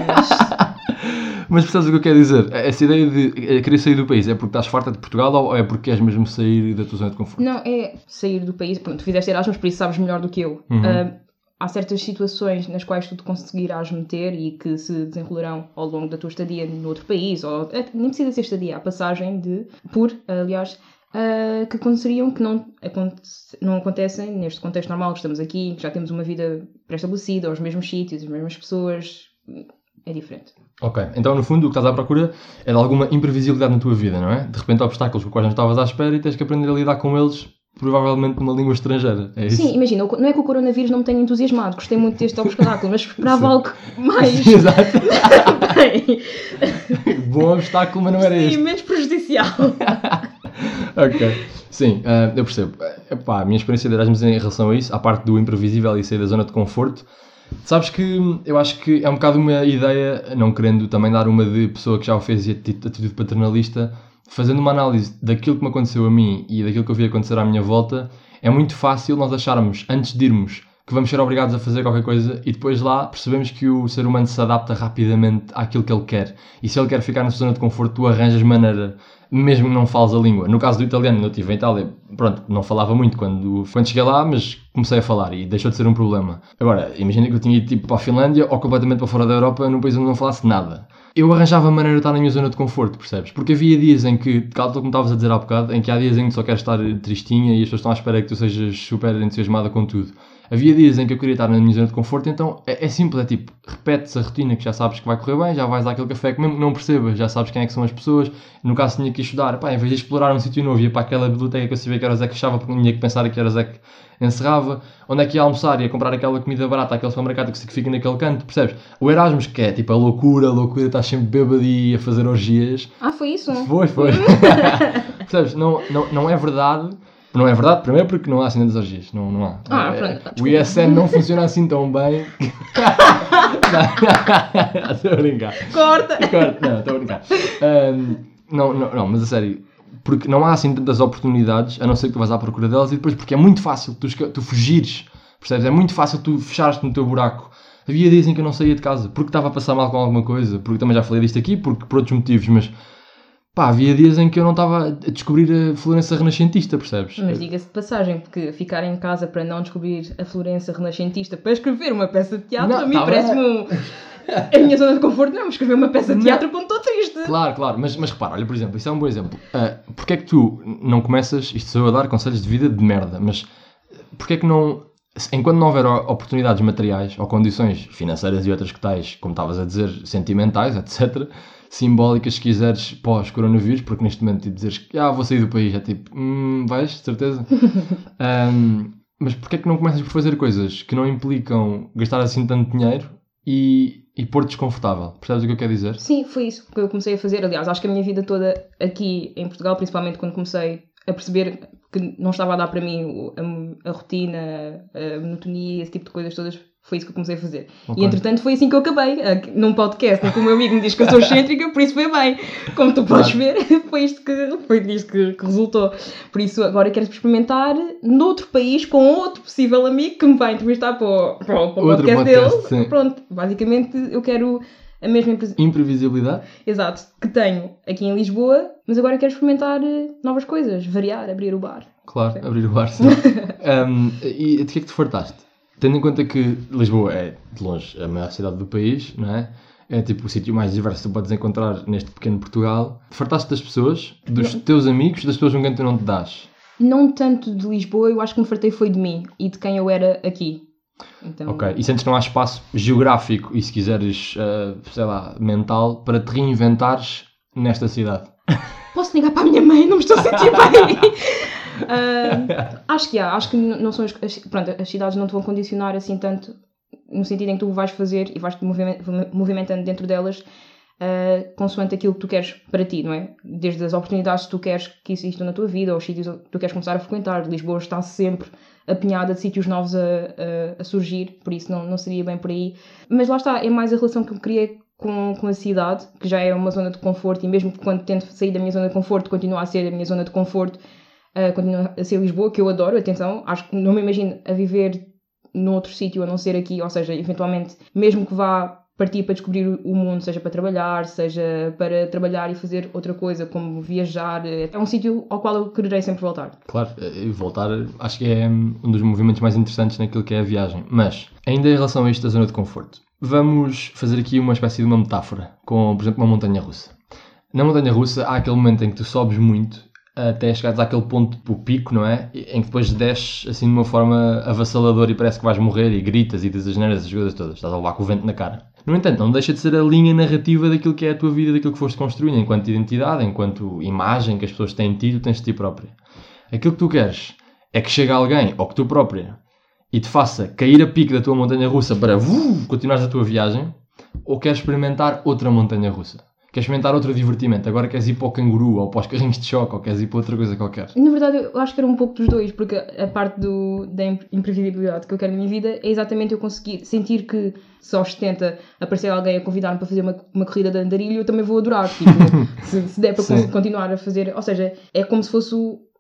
S4: mas...
S3: mas percebes o que eu quero dizer? Essa ideia de eh, querer sair do país é porque estás farta de Portugal ou é porque queres mesmo sair da tua zona de conforto?
S4: Não, é sair do país. Pronto, tu fizeste Erasmus, por isso sabes melhor do que eu.
S3: Uhum.
S4: Ah, há certas situações nas quais tu te conseguirás meter e que se desenrolarão ao longo da tua estadia no outro país, ou nem precisa ser estadia, a passagem de, por, aliás, ah, que aconteceriam que não, aconte- não acontecem neste contexto normal que estamos aqui, que já temos uma vida pré-estabelecida, aos mesmos sítios, as mesmas pessoas. É diferente.
S3: Ok, então no fundo o que estás à procura é de alguma imprevisibilidade na tua vida, não é? De repente obstáculos com os quais não estavas à espera e tens que aprender a lidar com eles, provavelmente numa língua estrangeira. É isso?
S4: Sim, imagina, não é que o coronavírus não me tenha entusiasmado, gostei muito deste obstáculo, mas esperava algo mais.
S3: Exato. Bom obstáculo, mas não era
S4: sim,
S3: este.
S4: menos prejudicial.
S3: Ok. Sim, ah, eu percebo. Epá, a minha experiência de Erasmus em relação a isso, à parte do imprevisível e sair da zona de conforto, sabes que eu acho que é um bocado uma ideia, não querendo também dar uma de pessoa que já o fez e ati- atitude paternalista, fazendo uma análise daquilo que me aconteceu a mim e daquilo que eu vi acontecer à minha volta, é muito fácil nós acharmos, antes de irmos, que vamos ser obrigados a fazer qualquer coisa e depois lá percebemos que o ser humano se adapta rapidamente àquilo que ele quer. E se ele quer ficar na sua zona de conforto, tu arranjas maneira, mesmo que não fales a língua. No caso do italiano, eu estive em Itália, pronto, não falava muito quando, quando cheguei lá, mas comecei a falar e deixou de ser um problema. Agora, imagina que eu tinha ido tipo para a Finlândia ou completamente para fora da Europa, num país onde não falasse nada. Eu arranjava maneira de estar na minha zona de conforto, percebes? Porque havia dias em que, tal como estavas a dizer há bocado, em que há dias em que só queres estar tristinha e as pessoas estão à espera que tu sejas super entusiasmada com tudo. Havia dias em que eu queria estar na minha zona de conforto, então é, é simples, é tipo, repetes a rotina que já sabes que vai correr bem, já vais àquele café que mesmo que não percebas, já sabes quem é que são as pessoas. No caso tinha que estudar, pá, em vez de explorar um sítio novo, ia para aquela biblioteca que eu sabia que horas é que fechava, porque não tinha que pensar a que horas é que encerrava. Onde é que ia almoçar, ia comprar aquela comida barata, aquele supermercado que fica naquele canto, percebes? O Erasmus, que é tipo a loucura, a loucura, estás sempre bêbado e a fazer orgias.
S4: Ah, foi isso?
S3: Foi, foi. Percebes? Não, não, não é verdade. Não é verdade, primeiro porque não há assim das orgias. Não, não há.
S4: Ah,
S3: É,
S4: pronto.
S3: o ISN não funciona assim tão bem. Estou a brincar.
S4: Corta!
S3: Corta. Não, estou a brincar. Ahm, não, não, não, mas a sério. Porque não há assim tantas oportunidades, a não ser que tu vais à procura delas, e depois porque é muito fácil tu, tu fugires, percebes? É muito fácil tu fechares-te no teu buraco. Havia dias em que eu não saía de casa, porque estava a passar mal com alguma coisa, porque também já falei disto aqui, porque por outros motivos, mas pá, havia dias em que eu não estava a descobrir a Florença renascentista, percebes?
S4: Mas diga-se de passagem, porque ficar em casa para não descobrir a Florença renascentista para escrever uma peça de teatro,
S3: Não,
S4: a mim
S3: tá
S4: parece-me um... A minha zona de conforto não, escrever uma peça de teatro quando estou triste.
S3: Claro, claro, mas, mas repara, olha, por exemplo, isso é um bom exemplo. Uh, Porquê é que tu não começas, isto sou eu a dar conselhos de vida de merda, mas porquê é que não, enquanto não houver oportunidades materiais ou condições financeiras e outras que tais, como estavas a dizer, sentimentais, etc., simbólicas, se quiseres, pós-coronavírus, porque neste momento te dizeres que ah, vou sair do país, é tipo, hum, vais, de certeza? Um, mas porquê é que não começas por fazer coisas que não implicam gastar assim tanto dinheiro e, e pôr desconfortável? Percebes o que eu quero dizer?
S4: Sim, foi isso que eu comecei a fazer. Aliás, acho que a minha vida toda aqui em Portugal, principalmente quando comecei a perceber que não estava a dar para mim a, a rotina, a monotonia, esse tipo de coisas todas, foi isso que eu comecei a fazer.
S3: Ok.
S4: E entretanto foi assim que eu acabei, num podcast em que o meu amigo me diz que eu sou excêntrica, por isso foi bem. Como tu podes ver, foi isto que, foi disto que, que resultou. Por isso agora quero experimentar noutro país com outro possível amigo que me vai entrevistar para o, para o, podcast,
S3: podcast,
S4: dele.
S3: sim.
S4: Pronto, basicamente eu quero a mesma empresa.
S3: Imprevisibilidade?
S4: Exato, que tenho aqui em Lisboa, mas agora quero experimentar eh, novas coisas, variar, abrir o bar.
S3: Claro, abrir o bar, sim. Um, e de que é que te fartaste? Tendo em conta que Lisboa é, de longe, a maior cidade do país, não é? É tipo o sítio mais diverso que tu podes encontrar neste pequeno Portugal. Fartaste das pessoas, dos teus amigos, das pessoas com quem tu não te dás.
S4: Não tanto de Lisboa, eu acho que me fartei foi de mim e de quem eu era aqui. Então,
S3: Ok. E sentes que não há espaço geográfico e, se quiseres, uh, sei lá, mental, para te reinventares nesta cidade.
S4: Posso ligar para a minha mãe? Não me estou a sentir bem. Ah, acho que há, acho que não são as, pronto, as cidades não te vão condicionar assim tanto no sentido em que tu vais fazer e vais-te movimen- movimentando dentro delas. uh, consoante aquilo que tu queres para ti, não é? Desde as oportunidades que tu queres que existam na tua vida, ou os sítios que tu queres começar a frequentar. Lisboa está sempre apinhada de sítios novos a, a, a, surgir, por isso não, não seria bem por aí. Mas lá está, é mais a relação que eu criei com, com a cidade, que já é uma zona de conforto, e mesmo que quando tento sair da minha zona de conforto, continua a ser a minha zona de conforto, uh, continua a ser Lisboa, que eu adoro, atenção, acho que não me imagino a viver noutro sítio a não ser aqui, ou seja, eventualmente, mesmo que vá partir para descobrir o mundo, seja para trabalhar, seja para trabalhar e fazer outra coisa, como viajar. É um sítio ao qual eu quererei sempre voltar.
S3: Claro, e voltar acho que é um dos movimentos mais interessantes naquilo que é a viagem. Mas, ainda em relação a isto da zona de conforto, vamos fazer aqui uma espécie de uma metáfora com, por exemplo, uma montanha russa. Na montanha russa há aquele momento em que tu sobes muito até chegares àquele ponto, o pico, não é? Em que depois desces assim de uma forma avassaladora e parece que vais morrer e gritas e dizes as coisas todas. Estás a levar com o vento na cara. No entanto, não deixa de ser a linha narrativa daquilo que é a tua vida, daquilo que foste construindo enquanto identidade, enquanto imagem que as pessoas têm de ti, tu tens de ti própria. Aquilo que tu queres é que chegue alguém, ou que tu própria, e te faça cair a pico da tua montanha russa para uh, continuares a tua viagem, ou queres experimentar outra montanha russa? Queres experimentar outro divertimento? Agora queres ir para o canguru ou para os carrinhos de choque ou queres ir para outra coisa qualquer?
S4: Na verdade, eu acho que era um pouco dos dois, porque a parte do, da imprevisibilidade que eu quero na minha vida é exatamente eu conseguir sentir que se aos 70 aparecer alguém a convidar-me para fazer uma, uma corrida de andarilho, eu também vou adorar. Tipo, se, se der para Sim. continuar a fazer. Ou seja, é como se fosse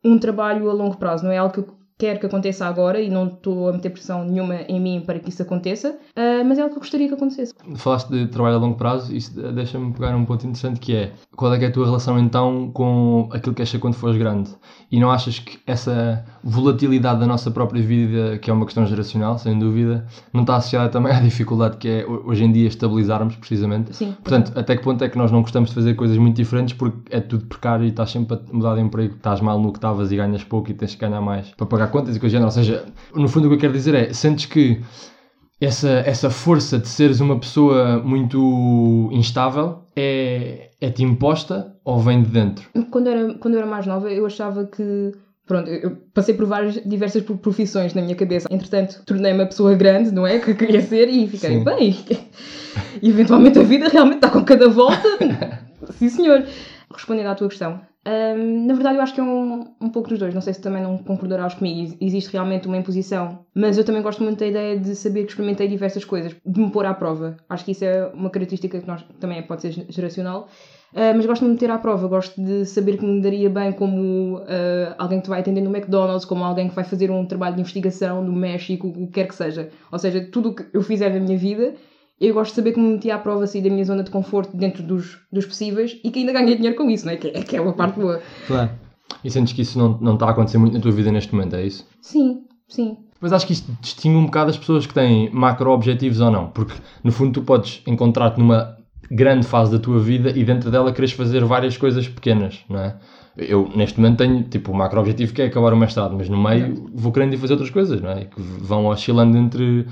S4: um trabalho a longo prazo, não é algo que eu quero que aconteça agora e não estou a meter pressão nenhuma em mim para que isso aconteça, uh, mas é algo que eu gostaria que acontecesse.
S3: Falaste de trabalho a longo prazo, isso deixa-me pegar um ponto interessante que é qual é que é a tua relação então com aquilo que achas quando fores grande? E não achas que essa volatilidade da nossa própria vida, que é uma questão geracional, sem dúvida, não está associada também à dificuldade que é hoje em dia estabilizarmos, precisamente?
S4: Sim.
S3: Portanto, até que ponto é que nós não gostamos de fazer coisas muito diferentes porque é tudo precário e estás sempre a mudar de emprego, estás mal no que estavas e ganhas pouco e tens que ganhar mais para pagar contas e coisas do género. Ou seja, no fundo o que eu quero dizer é, sentes que essa, essa força de seres uma pessoa muito instável é, é-te imposta ou vem de dentro?
S4: Quando, era, quando eu era mais nova, eu achava que. Pronto, eu passei por várias diversas profissões na minha cabeça. Entretanto, tornei-me a pessoa grande, não é? Que queria ser e fiquei, Sim. bem. E eventualmente a vida realmente está com cada volta. Sim, senhor. Respondendo à tua questão, um, na verdade, eu acho que é um, um pouco dos dois. Não sei se também não concordarás comigo. Existe realmente uma imposição. Mas eu também gosto muito da ideia de saber que experimentei diversas coisas, de me pôr à prova. Acho que isso é uma característica que nós também pode ser geracional. Uh, mas gosto de me meter à prova, gosto de saber que me daria bem como uh, alguém que vai atender no McDonald's, como alguém que vai fazer um trabalho de investigação no México, o que quer que seja. Ou seja, tudo o que eu fizer na minha vida eu gosto de saber que me meti à prova assim, da minha zona de conforto dentro dos, dos possíveis e que ainda ganhei dinheiro com isso, não é? Que, é, que é uma parte boa.
S3: Claro. E sentes que isso não, não está a acontecer muito na tua vida neste momento, é isso?
S4: Sim, sim.
S3: Mas acho que isto distingue um bocado as pessoas que têm macro-objetivos ou não, porque no fundo tu podes encontrar-te numa grande fase da tua vida e dentro dela queres fazer várias coisas pequenas, não é? Eu neste momento tenho tipo o macro-objetivo que é acabar o mestrado, mas no meio vou querendo ir fazer outras coisas, não é? Que vão oscilando entre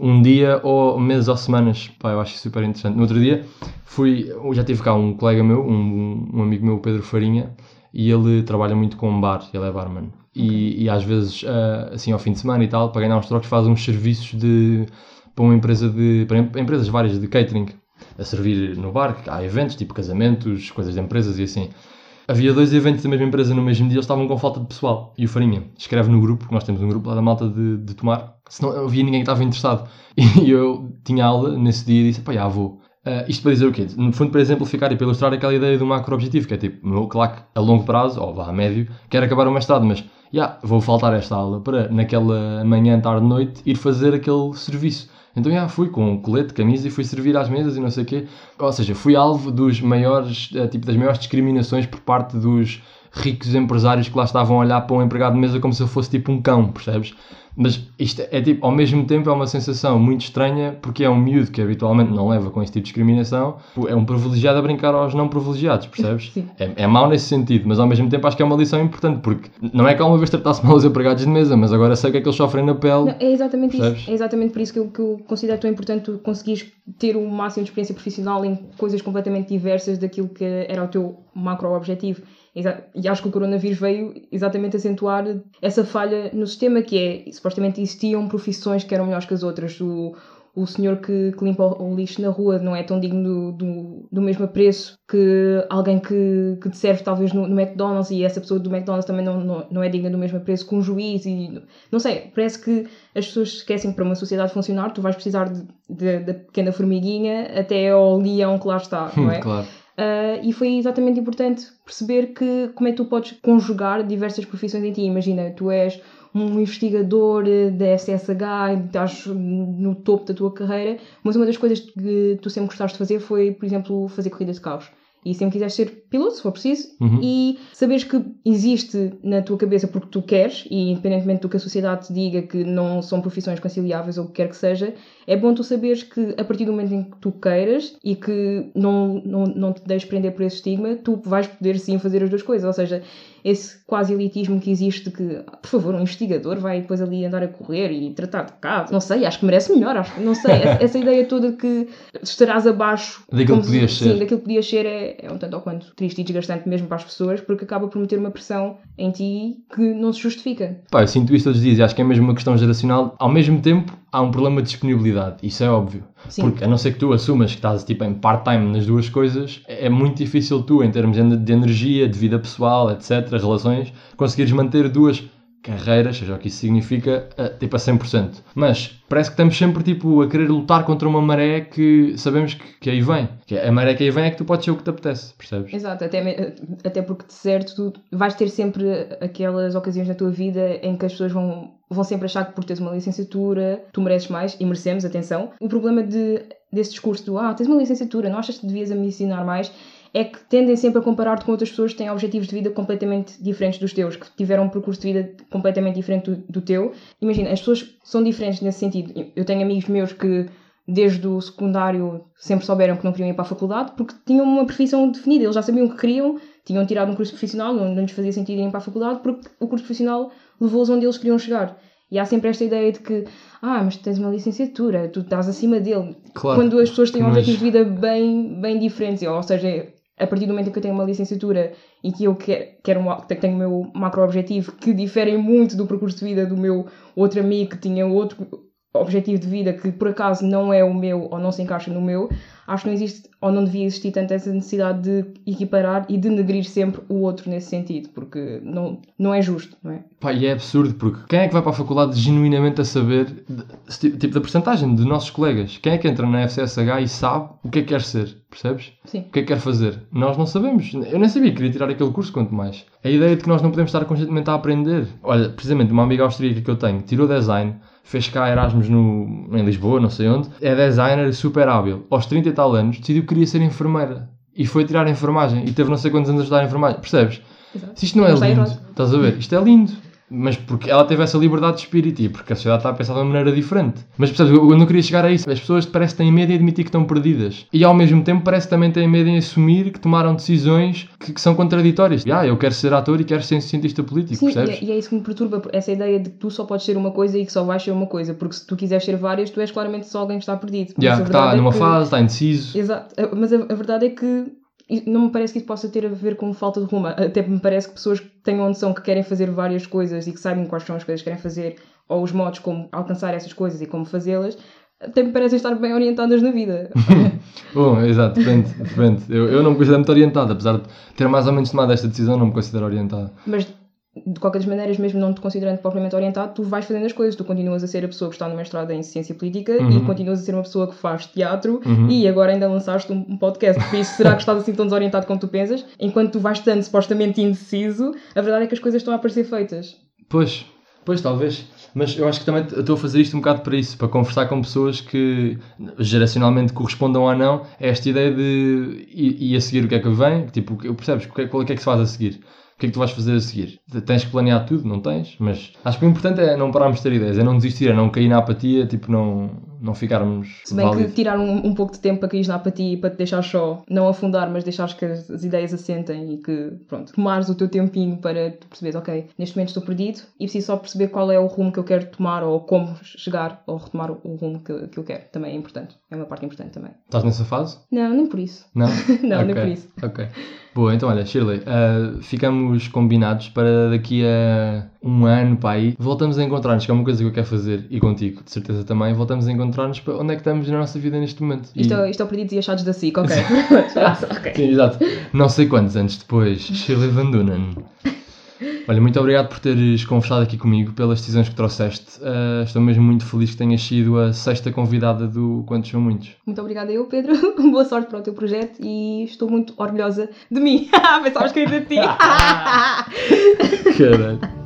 S3: um dia ou meses ou semanas. Pá, eu acho super interessante. No outro dia fui, já tive cá um colega meu, um, um amigo meu, Pedro Farinha, e ele trabalha muito com bar, ele é barman. E, e às vezes, uh, assim, ao fim de semana e tal, para ganhar uns trocos, faz uns serviços de, para uma empresa de, para empresas várias de catering, a servir no bar, há eventos, tipo casamentos, coisas de empresas e assim. Havia dois eventos da mesma empresa no mesmo dia, eles estavam com falta de pessoal. E o Farinha escreve no grupo, nós temos um grupo lá da malta de, de tomar, se não havia ninguém que estava interessado. E eu tinha aula nesse dia e disse, pá, já vou. Uh, isto para dizer o quê? No fundo, para exemplificar e para ilustrar aquela ideia do macro-objetivo, que é tipo, meu, claro que a longo prazo, ou vá a médio, quero acabar o mestrado, mas já, vou faltar esta aula para, naquela manhã, tarde, noite, ir fazer aquele serviço. Então, já, fui com colete, camisa e fui servir às mesas e não sei o quê. Ou seja, fui alvo dos maiores, eh, tipo, das maiores discriminações por parte dos ricos empresários que lá estavam a olhar para um empregado de mesa como se eu fosse tipo um cão, percebes? Mas isto é tipo, ao mesmo tempo é uma sensação muito estranha porque é um miúdo que habitualmente não leva com esse tipo de discriminação, é um privilegiado a brincar aos não privilegiados, percebes? É, é mau nesse sentido, mas ao mesmo tempo acho que é uma lição importante porque não é que alguma vez tratasse mal os empregados de mesa, mas agora sei que é que eles sofrem na pele. Não,
S4: é exatamente percebes? isso, é exatamente por isso que eu, que eu considero tão importante tu conseguires ter o máximo de experiência profissional em coisas completamente diversas daquilo que era o teu macro-objetivo. E acho que o coronavírus veio exatamente acentuar essa falha no sistema, que é, supostamente existiam profissões que eram melhores que as outras. O, o senhor que, que limpa o, lixo na rua não é tão digno do, do, do mesmo apreço que alguém que, que te serve talvez no, no McDonald's e essa pessoa do McDonald's também não, não, não é digna do mesmo apreço que um juiz e não sei, parece que as pessoas esquecem que para uma sociedade funcionar tu vais precisar da pequena formiguinha até ao leão que lá está, não é?
S3: Claro.
S4: Uh, e foi exatamente importante perceber que como é que tu podes conjugar diversas profissões em ti. Imagina, tu és um investigador eh, da SSH, estás no topo da tua carreira, mas uma das coisas que tu sempre gostaste de fazer foi, por exemplo, fazer corrida de carros. E sempre quiseste ser piloto, se for preciso,
S3: Uhum.
S4: e saberes que existe na tua cabeça porque tu queres, e independentemente do que a sociedade te diga que não são profissões conciliáveis ou o que quer que seja, é bom tu saberes que a partir do momento em que tu queiras e que não, não, não te deixes prender por esse estigma, tu vais poder sim fazer as duas coisas. Ou seja, esse quase elitismo que existe de que, por favor, um investigador vai depois ali andar a correr e tratar de casos. Não sei, acho que merece melhor. Acho, que- não sei, essa, essa ideia toda de que estarás abaixo
S3: Daquilo que podias
S4: se-
S3: ser.
S4: Sim, daquilo que podias ser é, é um tanto ou quanto triste e desgastante mesmo para as pessoas, porque acaba por meter uma pressão em ti que não se justifica.
S3: Pá, eu sinto isso todos os dias e acho que é mesmo uma questão geracional. Ao mesmo tempo, há um problema de disponibilidade. Isso é óbvio.
S4: Sim.
S3: Porque a não ser que tu assumas que estás tipo, em part-time nas duas coisas, é é muito difícil tu, em termos de de energia, de vida pessoal, etc., relações, conseguires manter duas carreiras, seja o que isso significa, a, tipo a 100%. Mas parece que estamos sempre tipo, a querer lutar contra uma maré que sabemos que, que aí vem. Que a maré que aí vem é que tu podes ser o que te apetece, percebes?
S4: Exato, até, me- até porque de certo tu vais ter sempre aquelas ocasiões na tua vida em que as pessoas vão, vão sempre achar que por teres uma licenciatura tu mereces mais e merecemos, atenção. O problema de, desse discurso do ah, tens uma licenciatura, não achas que devias ambicionar mais? É que tendem sempre a comparar-te com outras pessoas que têm objetivos de vida completamente diferentes dos teus, que tiveram um percurso de vida completamente diferente do, do teu. Imagina, as pessoas são diferentes nesse sentido. Eu tenho amigos meus que desde o secundário sempre souberam que não queriam ir para a faculdade porque tinham uma profissão definida, eles já sabiam o que queriam, tinham tirado um curso profissional, não, não lhes fazia sentido irem para a faculdade porque o curso profissional levou-os onde eles queriam chegar. E há sempre esta ideia de que, ah, mas tens uma licenciatura, tu estás acima dele.
S3: Claro.
S4: Quando as pessoas têm
S3: Mas-
S4: objetivos de vida bem, bem diferentes, ou seja, a partir do momento em que eu tenho uma licenciatura e que eu quero, quero um, tenho o meu macro-objetivo, que diferem muito do percurso de vida do meu outro amigo que tinha outro objetivo de vida que por acaso não é o meu ou não se encaixa no meu, acho que não existe ou não devia existir tanto essa necessidade de equiparar e denegrir sempre o outro nesse sentido, porque não, não é justo, não é?
S3: Pá, e é absurdo porque quem é que vai para a faculdade genuinamente a saber, de- tipo da porcentagem de nossos colegas, quem é que entra na FCSH e sabe o que é que quer ser, percebes?
S4: Sim.
S3: O que é que quer fazer? Nós não sabemos. Eu nem sabia que queria tirar aquele curso, quanto mais. A ideia de que nós não podemos estar constantemente a aprender. Olha, precisamente uma amiga austríaca que eu tenho tirou design, fez cá Erasmus no, em Lisboa, não sei onde, é designer super hábil. Aos 30 e tal anos decidiu que queria ser enfermeira e foi tirar enfermagem e teve não sei quantos anos a estudar enfermagem, percebes?
S4: Exato.
S3: Se isto não é lindo, estás a ver? Isto é lindo. Mas porque ela teve essa liberdade de espírito e porque a sociedade está a pensar de uma maneira diferente. Mas percebes, eu não queria chegar a isso. As pessoas parece que têm medo em admitir que estão perdidas. E ao mesmo tempo parece que também têm medo em assumir que tomaram decisões que, que são contraditórias. Ah, eu quero ser ator e quero ser cientista político,
S4: Sim, e
S3: percebes?
S4: é, e é isso que me perturba, essa ideia de que tu só podes ser uma coisa e que só vais ser uma coisa, porque se tu quiseres ser várias, tu és claramente só alguém que está perdido. Mas
S3: Já,
S4: a
S3: que está
S4: é
S3: numa
S4: que-
S3: fase, está indeciso.
S4: Exato, mas a, a verdade é que não me parece que isso possa ter a ver com falta de rumo. Até me parece que pessoas que tenham noção que querem fazer várias coisas e que sabem quais são as coisas que querem fazer, ou os modos como alcançar essas coisas e como fazê-las, até me parecem estar bem orientadas na vida.
S3: Bom, exato, depende. depende. Eu, eu não me considero muito orientado, apesar de ter mais ou menos tomado esta decisão, não me considero orientado.
S4: mas de qualquer das maneiras, mesmo não te considerando propriamente orientado, tu vais fazendo as coisas. Tu continuas a ser a pessoa que está no mestrado em ciência política e
S3: Uhum.
S4: continuas a ser uma pessoa que faz teatro
S3: Uhum.
S4: e agora ainda lançaste um, podcast. Por isso, será que estás assim tão desorientado como tu pensas? Enquanto tu vais estando supostamente indeciso, a verdade é que as coisas estão a aparecer feitas.
S3: Pois, pois talvez. Mas eu acho que também estou a fazer isto um bocado para isso, para conversar com pessoas que geracionalmente correspondam ou não a esta ideia de e, e a seguir o que é que vem, tipo, percebes? O que, é, qual é que é que se faz a seguir? Que é que tu vais fazer a seguir? Tens que planear tudo, não tens? Mas acho que o importante é não pararmos de ter ideias, é não desistir, é não cair na apatia, tipo, não, não ficarmos
S4: Se bem que
S3: válidos.
S4: tirar um, um pouco de tempo para cair na apatia e para te deixar só, não afundar, mas deixares que as, as ideias assentem e que, pronto, tomares o teu tempinho para tu perceberes, ok, neste momento estou perdido e preciso só perceber qual é o rumo que eu quero tomar ou como chegar ou retomar o, rumo que, que eu quero. Também é importante. É uma parte importante também.
S3: Estás nessa fase?
S4: Não, nem por isso.
S3: Não?
S4: Não, nem
S3: Ok,
S4: por isso.
S3: Ok. Boa, então olha, Shirley, ah, ficamos combinados para daqui a um ano para aí. Voltamos a encontrar-nos, que é uma coisa que eu quero fazer, e contigo, de certeza também. Voltamos a encontrar-nos para onde é que estamos na nossa vida neste momento. E-
S4: Isto, é, isto é o perdidos e achados da SIC, ok.
S3: Sim, exato. Não sei quantos anos depois, Shirley Van Dunen. Olha, muito obrigado por teres conversado aqui comigo, pelas decisões que trouxeste. Ah, estou mesmo muito feliz que tenhas sido a sexta convidada do Quantos São Muitos.
S4: Muito obrigada eu, Pedro. Boa sorte para o teu projeto e estou muito orgulhosa de mim. Pensavas que ia dizer de ti.
S3: Caralho.